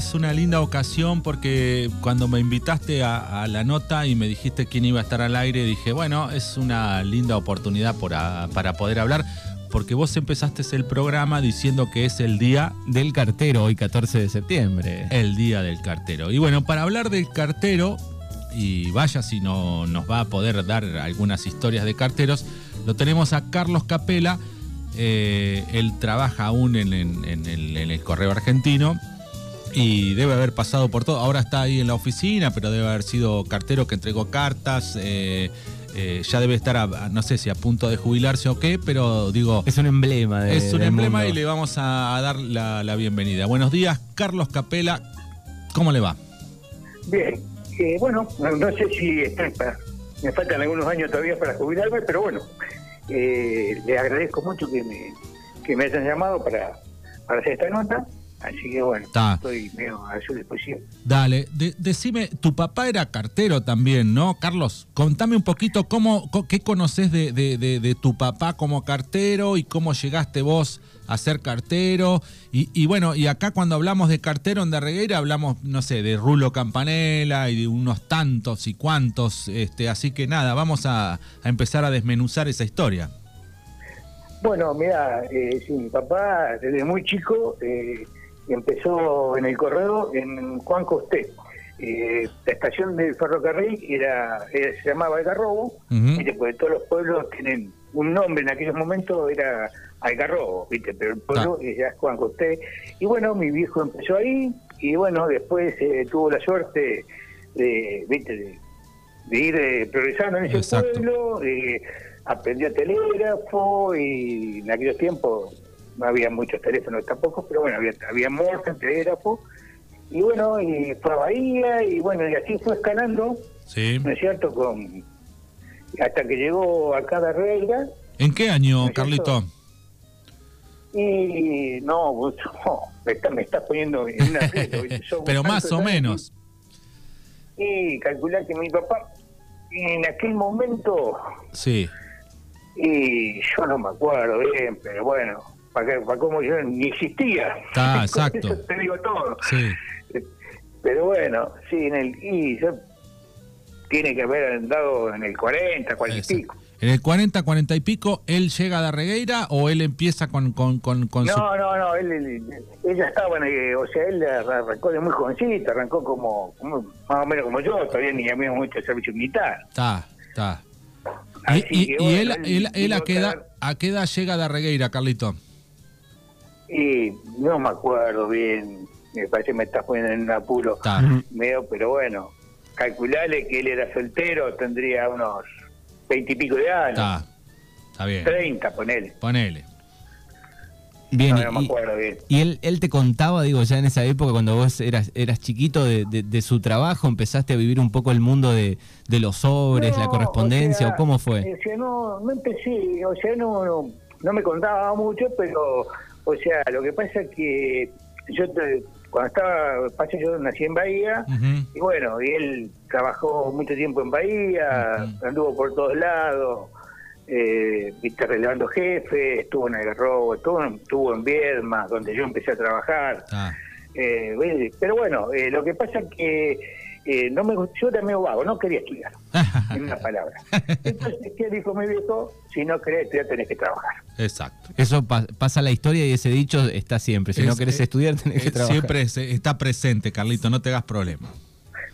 es una linda ocasión porque cuando me invitaste a, la nota y me dijiste quién iba a estar al aire, dije, bueno, es una linda oportunidad para poder hablar porque vos empezaste el programa diciendo que es el día del cartero, hoy 14 de septiembre. El día del cartero. Y bueno, para hablar del cartero, y vaya si no nos va a poder dar algunas historias de carteros, lo tenemos a Carlos Capela. Eh, él trabaja aún en, el, correo argentino y debe haber pasado por todo. Ahora está ahí en la oficina, pero debe haber sido cartero que entregó cartas. Eh, eh, ya debe estar, no sé si a punto de jubilarse o qué, pero digo... Es un emblema. De, es un emblema y le vamos a, dar la, bienvenida. Buenos días, Carlos Capela, ¿cómo le va? Bien, eh, bueno, no sé si me faltan algunos años todavía para jubilarme, pero bueno, eh, le agradezco mucho que me, que me hayan llamado para, para hacer esta nota. Así que bueno, estoy medio a su disposición. Dale, decime, tu papá era cartero también, ¿no? Carlos, contame un poquito cómo, qué conoces de, de, tu papá como cartero y cómo llegaste vos a ser cartero. Y, bueno, y acá cuando hablamos de cartero en Darregueira hablamos, no sé, de Rulo Campanella y de unos tantos y cuantos. Este, así que nada, vamos a, a empezar a desmenuzar esa historia. Bueno, mira, eh, sí, mi papá desde muy chico... Eh, empezó en el correo en Juan Costé. Eh, la estación del ferrocarril era, se llamaba Algarrobo, y después todos los pueblos tienen un nombre en aquellos momentos, era Algarrobo, ¿viste? pero el pueblo ah. es Juan Costé. Y bueno, mi viejo empezó ahí, y bueno, después eh, tuvo la suerte de, ¿viste? de, ir eh, progresando en ese pueblo, aprendió telégrafo, y en aquellos tiempos no había muchos teléfonos tampoco, pero bueno, había, había en telégrafo, y bueno, y fue a Bahía, y bueno, y así fue escalando, ¿no es cierto? Con, hasta que llegó acá de Reina. ¿En qué año, Carlito? Y no, me, estás poniendo en una Pero más o menos. Y calcular que mi papá, en aquel momento. Sí. Y yo no me acuerdo bien, pero bueno, para, para cómo yo ni existía. Ah, exacto. te digo todo. Sí. Pero bueno, sí, en el y tiene que haber andado en el 40, 40 y pico. ¿En el 40, 40 y pico él llega a Darregueira o él empieza con, con, con, no, no, no, él, él, ya estaba, en el, o sea, él arrancó de muy jovencito, arrancó como, más o menos como yo, todavía ni había mucho servicio militar. Está, está. Y, y, él, él, él, a, qué edad, a qué edad llega a Darregueira, Carlito? Y no me acuerdo bien, me parece que me estás poniendo en un apuro medio, pero bueno, calcularle que él era soltero, tendría unos veintipico de años. Está, está bien. Treinta, ponele. Ponele. Bien, no, me acuerdo bien. y él, él te contaba, digo, ya en esa época, cuando vos eras, eras chiquito de, de, su trabajo, empezaste a vivir un poco el mundo de, de los sobres, la correspondencia, o, cómo fue? no, no empecé, o sea, no, no, no me contaba mucho, pero o sea, lo que pasa es que yo cuando estaba, pasa yo nací en Bahía, y bueno, y él trabajó mucho tiempo en Bahía, anduvo por todos lados, eh, viste, relevando jefe, estuvo en el robo, estuvo, estuvo en Viedma, donde yo empecé a trabajar. Ah. Eh, pero bueno, eh, lo que pasa es que eh, no me, yo era medio vago, no quería estudiar, en una palabra. Entonces, ¿qué dijo mi viejo? Si no querés estudiar, tenés que trabajar. Exacto. Eso pasa la historia y ese dicho está siempre. Si no querés estudiar, tenés que trabajar. Siempre está presente, Carlito, no te hagas problema.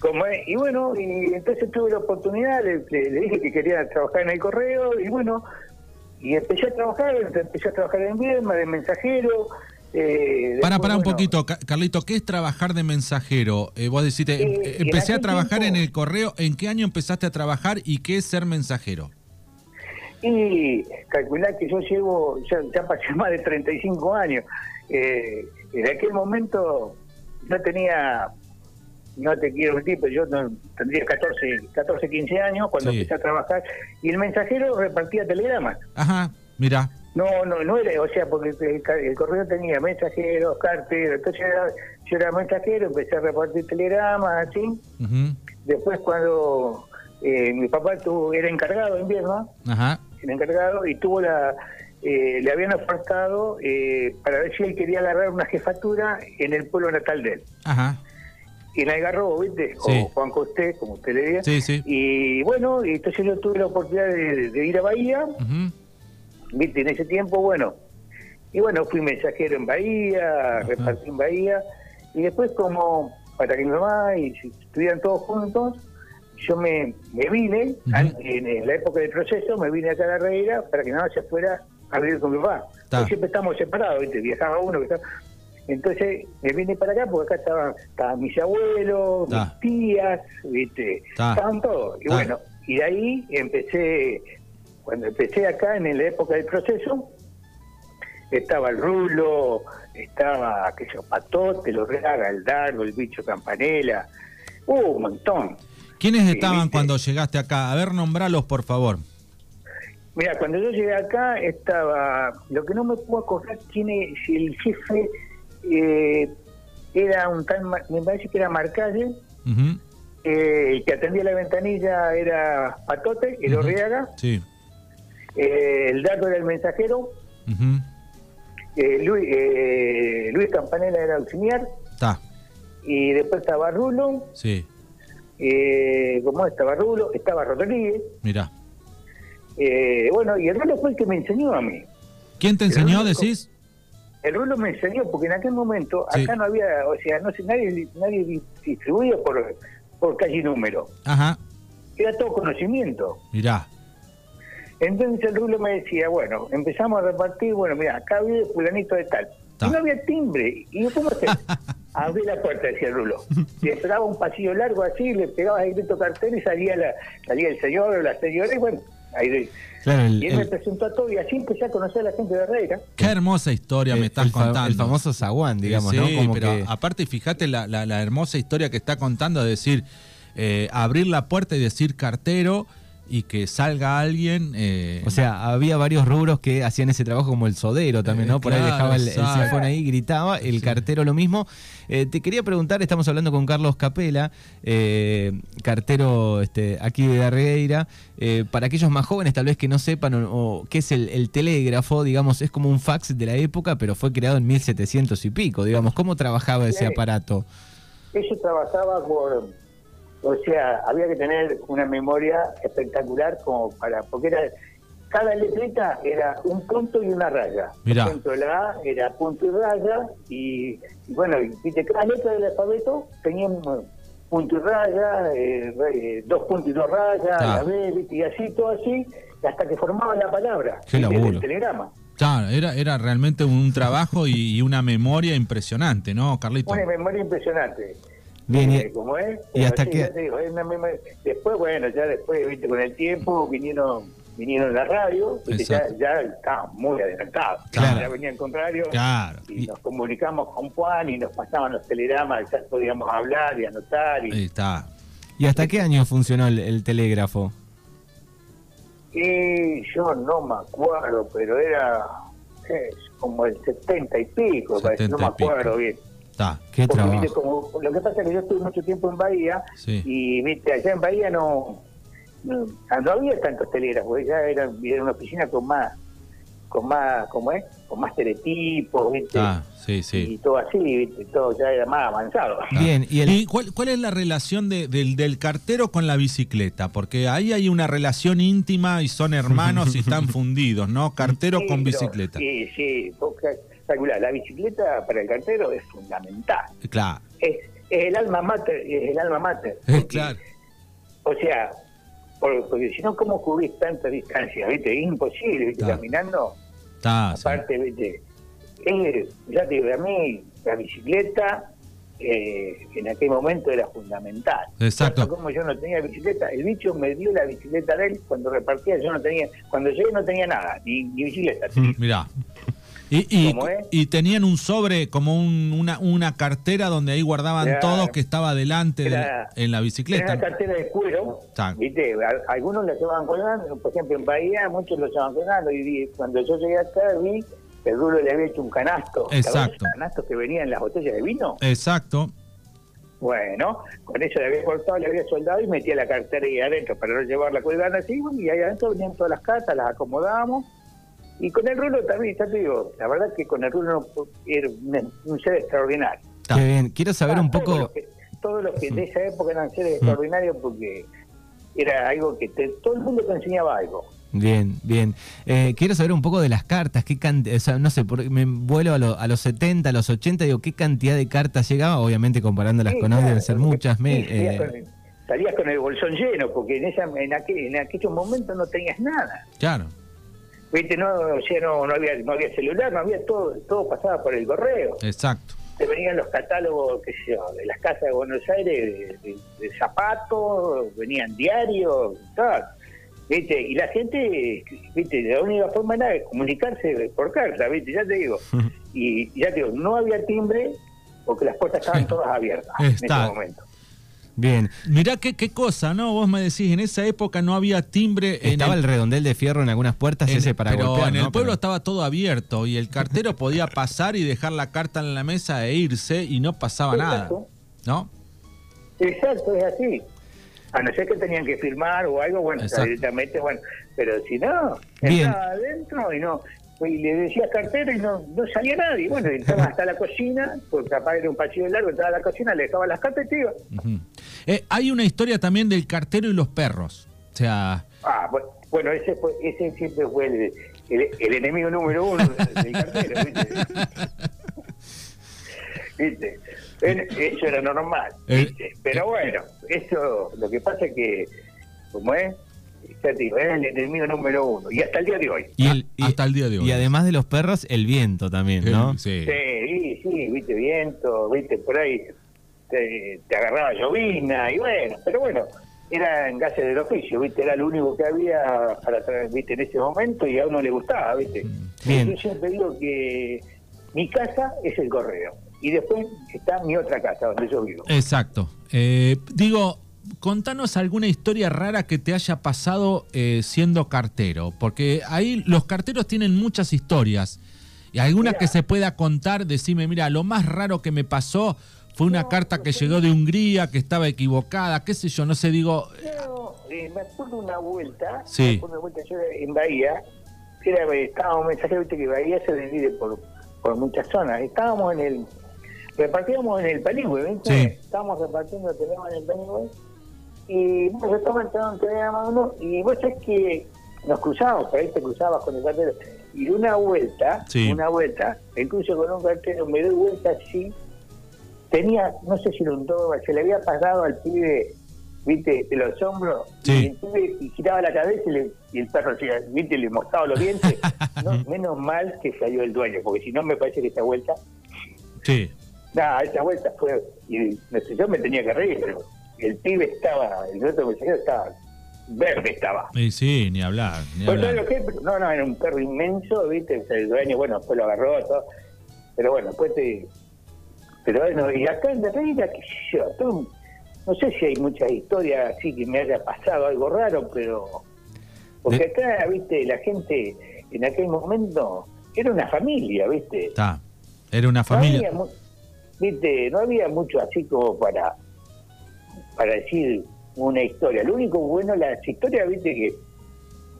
Como y bueno, y entonces tuve la oportunidad, le, dije que quería trabajar en el correo, y bueno, y empecé a trabajar, empecé a trabajar en Viedma, de mensajero, eh, para, para un poquito, Carlito, ¿qué es trabajar de mensajero? Eh, vos decís, eh, empecé a trabajar en el correo, ¿en qué año empezaste a trabajar y qué es ser mensajero? Y calcular que yo llevo, ya, ya pasé más de 35 años. Eh, en aquel momento no tenía, no te quiero mentir, pero yo tendría 14, 14, 15 años cuando empecé a trabajar y el mensajero repartía telegramas. Ajá, mira. No, no, no era, o sea, porque el, correo tenía mensajeros, carteros, entonces yo era, mensajero, empecé a repartir telegramas, así. Después cuando eh, mi papá tuvo, era encargado en invierno, era encargado y tuvo la, eh, le habían ofertado eh, para ver si él quería agarrar una jefatura en el pueblo natal de él. Ajá. Y en Algarrobo, ¿viste? O Juan Costé, como usted le diga. Sí, sí. Y bueno, entonces yo tuve la oportunidad de, ir a Bahía, ¿viste? En ese tiempo, bueno. Y bueno, fui mensajero en Bahía, repartí en Bahía. Y después, como para que mi mamá y si estuvieran todos juntos, yo me, me vine, en, la época del proceso, me vine acá a la reina para que nada se fuera a vivir con mi papá. Siempre estamos separados, ¿viste? viajaba uno. Que Entonces me vine para acá porque acá estaban, estaban mis abuelos, mis tías, ¿viste? estaban todos. Y bueno, y de ahí empecé, cuando empecé acá en la época del proceso, estaba el rulo, estaba, qué sé Patote, los Raga, el Dardo, el bicho Campanela, uh, un montón. ¿Quiénes estaban cuando llegaste acá? A ver, nombralos, por favor. Mira, cuando yo llegué acá estaba, lo que no me puedo acordar quién es, si el jefe eh, era un tal, me parece que era Marcalle, eh, el que atendía la ventanilla era Patote, el Orriaga, sí. Eh, el Dardo era el mensajero, Luis, Luis Campanella era auxiliar, y después estaba Rulo, sí. como estaba Rulo, estaba Rodríguez, mira eh, bueno, y el rulo fue el que me enseñó a mí. ¿Quién te enseñó, decís? El rulo me enseñó, porque en aquel momento acá no había, o sea, no sé, nadie, nadie distribuía por, por calle y número. Ajá. Era todo conocimiento. Mirá. Entonces el rulo me decía, bueno, empezamos a repartir, bueno, mira, acá vive fulanito de tal. Y no había timbre. Y yo, ¿cómo se Abrí la puerta, decía el rulo. Y esperaba un pasillo largo así, le pegaba el grito cartel y salía, la, salía el señor o la señora, y bueno, y él me presentó a todo y así empecé a conocer a la gente de Herrera. Qué hermosa historia me estás contando. El famoso zaguán, digamos, ¿no? pero aparte, fíjate la, la, hermosa historia que está contando de decir, eh, abrir la puerta y decir cartero y que salga alguien. Eh, o sea, había varios rubros que hacían ese trabajo, como el sodero también, ¿no? Por ahí dejaba el, el ahí, gritaba, el cartero lo mismo. Eh, te quería preguntar, estamos hablando con Carlos Capela, eh, cartero este, aquí de Darreira. para aquellos más jóvenes, tal vez que no sepan o, qué es el, telégrafo, digamos, es como un fax de la época, pero fue creado en 1700 y pico, digamos. ¿Cómo trabajaba ese aparato? Eso trabajaba por o sea, había que tener una memoria espectacular como para, porque era cada letrita era un punto y una raya. Mirá. Ejemplo, la A era punto y raya, y, bueno, y cada letra del alfabeto tenía un punto y raya, eh, eh, dos puntos y dos rayas, la B, y así, todo así, hasta que formaban la palabra. el telegrama. Claro, era, era realmente un trabajo y, una memoria impresionante, ¿no, Carlito? Una memoria impresionante. Bien, y, eh, como es, y hasta que... después, bueno, ya después, viste, con el tiempo vinieron vinieron a la radio, ya, ya estábamos muy adelantados. Ya venía el contrario y, nos comunicamos con Juan y nos pasaban los telegramas, ya podíamos hablar y anotar. Y, Ahí está. ¿Y hasta qué año funcionó el, telégrafo? Y yo no me acuerdo, pero era como el setenta y pico, no me acuerdo bien. ¿Qué trabajo? como, lo que pasa es que yo estuve mucho tiempo en Bahía y viste allá en Bahía no, no, había tantos telégrafos, ya era, era una oficina con más con más, ¿cómo es? Con más teletipos, ¿viste? Ah, sí, sí. Y todo así, ¿viste? Todo ya era más avanzado. Bien, ¿y, cuál, cuál, es la relación de, del, del cartero con la bicicleta? Porque ahí hay una relación íntima y son hermanos y están fundidos, ¿no? Cartero con bicicleta. sí, sí, la bicicleta para el cartero es fundamental. Claro. Es, el alma mater, es el alma mater. claro. O sea, porque, si no, ¿cómo cubrís tanta distancia? ¿Viste? Es imposible, ¿viste? Caminando. aparte, ¿viste? ya te digo, a mí la bicicleta eh, en aquel momento era fundamental. Exacto. Como yo no tenía bicicleta, el bicho me dio la bicicleta de él cuando repartía, yo no tenía, cuando llegué no tenía nada, ni, ni bicicleta. Mm, mirá. Y, y, tenían un sobre, como una, una cartera donde ahí guardaban todos que estaba adelante en la bicicleta. Era una cartera de cuero, ¿viste? Algunos la llevaban colgando, por ejemplo en Bahía muchos lo llevaban colgando y cuando yo llegué acá vi que el Rulo le había hecho un canasto. Exacto. canastos que venían en las botellas de vino. Exacto. Bueno, con eso le había cortado, le había soldado y metía la cartera ahí adentro para no llevarla colgando así, y ahí adentro venían todas las cartas, las acomodábamos Y con el rulo también, ya te digo, la verdad que con el rulo era un, ser extraordinario. Qué bien, quiero saber un poco... Todos los que, de esa época eran seres extraordinarios porque era algo que todo el mundo te enseñaba algo. Bien, bien. Eh, quiero saber un poco de las cartas. ¿Qué o sea, no sé, me vuelo a, los 70, a los 80, digo, ¿qué cantidad de cartas llegaba? Obviamente comparándolas con hoy deben ser muchas. Eh, salías, con, el bolsón lleno, porque en, esa, en, aquel, en aquellos momentos no tenías nada. Claro. Viste, no, o sea, no, no, había, no había celular, no había todo, todo pasaba por el correo. Exacto. Te venían los catálogos, qué sé yo, de las casas de Buenos Aires, de, de zapatos, venían diarios, tal ¿viste? Y la gente, ¿viste? La única forma era comunicarse por carta, ¿viste? Ya te digo. Y ya te digo, no había timbre porque las puertas estaban todas abiertas en ese momento. Bien. Mirá qué, qué cosa, ¿no? Vos me decís, en esa época no había timbre. Estaba el, redondel de fierro en algunas puertas ese para pero en el pueblo estaba todo abierto y el cartero podía pasar y dejar la carta en la mesa e irse y no pasaba nada. ¿No? Exacto, es así a no ser que tenían que firmar o algo, bueno, directamente, bueno, pero si no, entraba adentro y no, y le decía cartero y no, no salía nadie. Bueno, entraba hasta la cocina, porque capaz era un pasillo largo, entraba a la cocina, le dejaba las cartas y te iba. Eh, hay una historia también del cartero y los perros. O sea. Ah, bueno, ese, fue, ese siempre fue el, el, enemigo número uno del, cartero, ¿viste? ¿Viste? Eso era normal. Eh, Pero bueno, eso lo que pasa es que, como es, digo, es el enemigo número uno. Y hasta el día de hoy. Y, hasta el día de hoy. Y además de los perros, el viento también, ¿no? Sí, sí, sí, viste viento, viste por ahí te, agarraba llovina y bueno, pero bueno, eran gases del oficio, viste, era lo único que había para traer, viste, en ese momento y a uno le gustaba, viste. Bien. Yo siempre digo que mi casa es el correo y después está mi otra casa donde yo vivo. Exacto. Eh, digo, contanos alguna historia rara que te haya pasado eh, siendo cartero, porque ahí los carteros tienen muchas historias. Y alguna que se pueda contar, decime, mira, lo más raro que me pasó fue una carta que llegó de Hungría, que estaba equivocada, qué sé yo, no sé, digo... Eh, me acuerdo una vuelta, sí. me acuerdo una vuelta yo en Bahía, era, estaba un mensaje, viste que Bahía se divide por, por muchas zonas, estábamos en el repartíamos en el Paligüe, ¿viste? Estábamos repartiendo el teléfono en el Paligüe y bueno, yo estaba entrando en teléfono y vos sabés que nos cruzamos, por ahí te cruzabas con el cartero y una vuelta, una vuelta, me cruzo con un cartero, me doy vuelta así, tenía, no sé si lo un se le había pasado al pibe viste, de los hombros, y el pibe y giraba la cabeza y, el perro, viste, le mostraba los dientes. menos mal que salió el dueño, porque si no me parece que esta vuelta sí. Nada, esa vuelta fue. Y no sé, yo me tenía que reír, pero el pibe estaba, el otro mensajero estaba verde estaba. Sí, sí, ni hablar. Ni hablar. Lo que, no, no, era un perro inmenso, ¿viste? El dueño, bueno, después lo agarró, todo. Pero bueno, después te. Pero bueno, y acá en la reina, qué sé yo, no sé si hay muchas historias así que me haya pasado algo raro, pero. Porque acá, ¿viste? La gente en aquel momento era una familia, ¿viste? Está. Era una familia viste, no había mucho así como para, para decir una historia. Lo único bueno, las historias, viste, que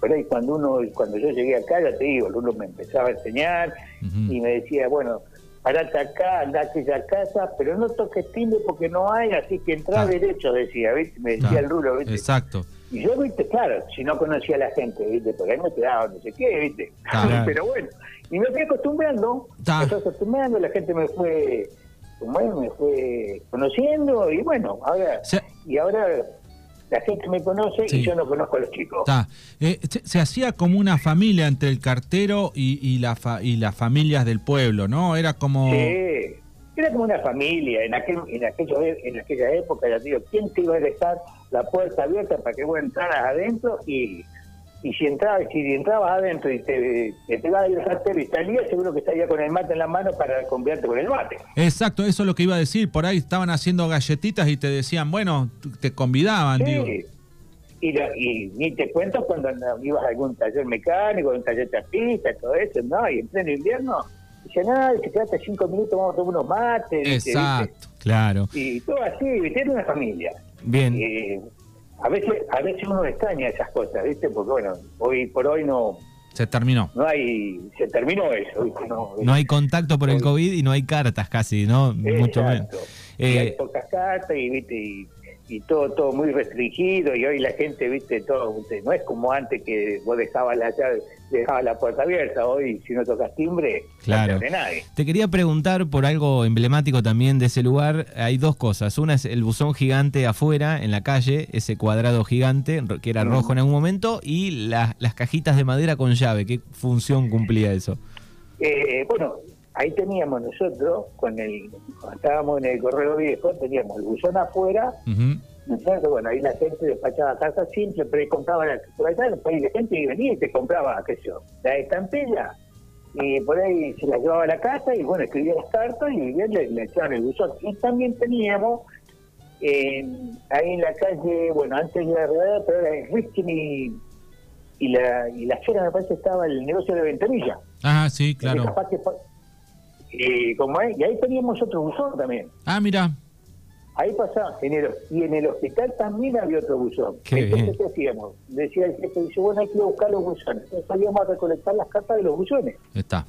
por ahí cuando uno, cuando yo llegué acá, ya te digo, uno me empezaba a enseñar y me decía, bueno, parate acá, anda a aquella casa, pero no toques timbre porque no hay, así que entra derecho, decía, ¿viste? Me decía el rulo, ¿viste? Exacto. Y yo, viste, claro, si no conocía a la gente, viste, porque ahí me quedaba no sé qué, viste. pero bueno, y me fui acostumbrando, me fui acostumbrando, la gente me fue bueno, me fue conociendo y bueno, ahora, y ahora la gente me conoce y yo no conozco a los chicos. Eh, se, hacía como una familia entre el cartero y, y, la y las familias del pueblo, ¿no? Era como... Sí, era como una familia. En, aquel, en, aquello, en aquella época, ya digo, ¿quién te iba a dejar la puerta abierta para que vos entraras adentro y y si entrabas, si entrabas adentro y te, te, iba a ir y salías, seguro que estaría con el mate en la mano para conviarte con el mate. Exacto, eso es lo que iba a decir. Por ahí estaban haciendo galletitas y te decían, bueno, te convidaban, digo. Y, y, ni te cuento cuando ibas a algún taller mecánico, un taller tapista, todo eso, ¿no? Y en pleno invierno, dice, nada, si quedaste cinco minutos, vamos a tomar unos mates. Exacto, claro. Y todo así, ¿viste? Era una familia. Bien. Eh, a veces a veces uno extraña esas cosas, ¿viste? Porque bueno, hoy por hoy no Se terminó. No hay, se terminó eso. No, hay contacto por el COVID y no hay cartas casi, ¿no? Mucho menos. hay eh, pocas cartas y, ¿viste? y y todo todo muy restringido y hoy la gente viste todo no es como antes que vos dejabas la llave dejabas la puerta abierta. Hoy si no tocas timbre claro. no te nadie. Te quería preguntar por algo emblemático también de ese lugar. Hay dos cosas. Una es el buzón gigante afuera en la calle ese cuadrado gigante que era rojo en algún momento y las cajitas de madera con llave. Qué función cumplía eso eh, bueno ahí teníamos nosotros, con el, cuando estábamos en el correo viejo, teníamos el buzón afuera, bueno, ahí la gente despachaba cartas simples, pero compraba la, por allá, la gente venía y te compraba, qué sé yo, la estampilla, y por ahí se la llevaba a la casa y bueno, escribía las cartas y le, le echaban el buzón. Y también teníamos ahí en la calle, bueno, antes de la realidad, pero era Richkin y, y la, y la fiera me parece estaba el negocio de ventanilla. Ah, sí, claro. Y, como y ahí teníamos otro buzón también. Ah, mira. Ahí pasaba, en el, y en el hospital también había otro buzón. Entonces, ¿qué hacíamos? Decía el jefe, dice, bueno, hay que buscar los buzones. Entonces salíamos a recolectar las cartas de los buzones. Está.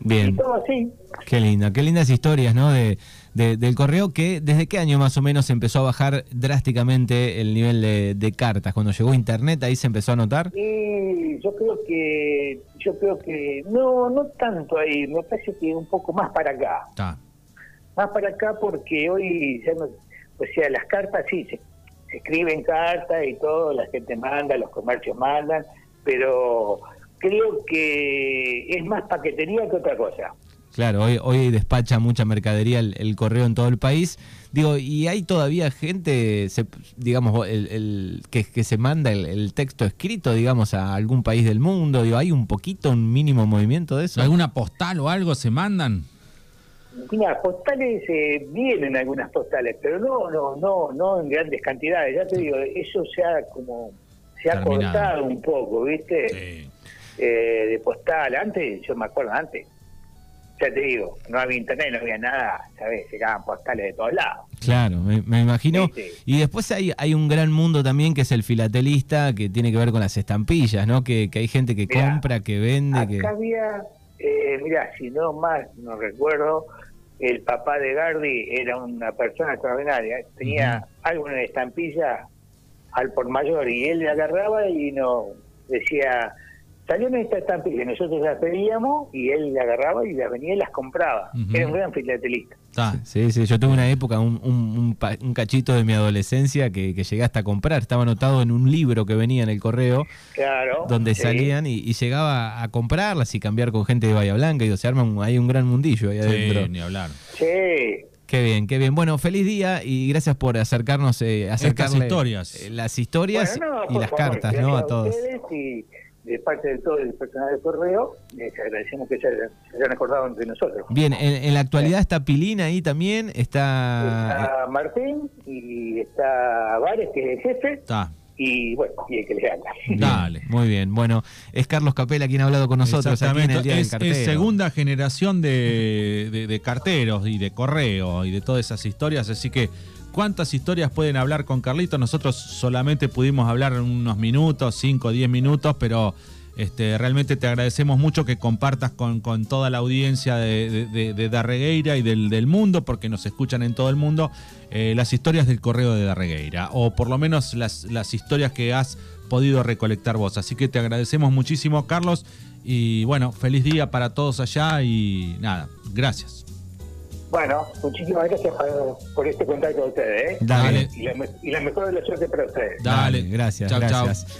Bien. Y todo así. Qué linda, qué lindas historias, ¿no? De, del correo que desde qué año más o menos empezó a bajar drásticamente el nivel de, cartas cuando llegó internet ahí se empezó a notar sí yo creo que yo creo que no no tanto ahí me parece que un poco más para acá más para acá porque hoy ya no, o sea las cartas sí se, escriben cartas y todo la gente manda los comercios mandan pero creo que es más paquetería que otra cosa Claro, hoy, hoy despacha mucha mercadería el, correo en todo el país. Digo, y hay todavía gente, digamos, el, que, que, se manda el, texto escrito, digamos, a algún país del mundo. Digo, ¿hay un poquito, un mínimo movimiento de eso? ¿Alguna postal o algo se mandan? Mira, postales eh, vienen algunas postales, pero no, no, no, no en grandes cantidades. Ya te digo, eso se ha como se ha cortado un poco, ¿viste? Sí. Eh, de postal. Antes, yo me acuerdo antes ya te digo, no había internet, no había nada, ¿sabes? Llegaban postales de todos lados. Claro, me, imagino. Y después hay, hay un gran mundo también que es el filatelista, que tiene que ver con las estampillas, ¿no? Que, hay gente que compra, que vende. Acá que... había, eh, mira, si no más, no recuerdo, el papá de Gardi era una persona extraordinaria. Tenía alguna estampilla al por mayor y él le agarraba y no decía Salió esta estampilla que nosotros las pedíamos y él la agarraba y las venía y las compraba. Era un gran filatelista. Ah, sí, sí, yo tuve una época, un, un, cachito de mi adolescencia que, llegué hasta comprar. Estaba anotado en un libro que venía en el correo. Claro. Donde salían y, llegaba a comprarlas y cambiar con gente de Bahía Blanca. Y se arma un, hay un gran mundillo ahí adentro. ni hablar. Sí. Qué bien, qué bien. Bueno, feliz día y gracias por acercarnos, eh, acercarle historias. Eh, las historias y las cartas, ¿no? A todos de parte de todo el personal del correo, les agradecemos que se, hayan acordado de nosotros. Bien, en, la actualidad está Pilín ahí también, está... Está Martín y está Vares, que es el jefe. Está. Y bueno, y el que le habla. Dale, muy bien. Bueno, es Carlos Capela quien ha hablado con nosotros aquí en el Día es, Es segunda generación de, de carteros y de correo y de todas esas historias, así que cuántas historias pueden hablar con Carlito. Nosotros solamente pudimos hablar unos minutos, 5 o 10 minutos, pero este, realmente te agradecemos mucho que compartas con, toda la audiencia de, de, Darregueira y del, mundo, porque nos escuchan en todo el mundo, eh, las historias del correo de Darregueira, o por lo menos las, las historias que has podido recolectar vos. Así que te agradecemos muchísimo, Carlos, y bueno, feliz día para todos allá y nada, gracias. Bueno, muchísimas gracias por, este contacto de ustedes. ¿eh? Dale. Y la, y la mejor de las suerte para ustedes. Dale, gracias. gracias.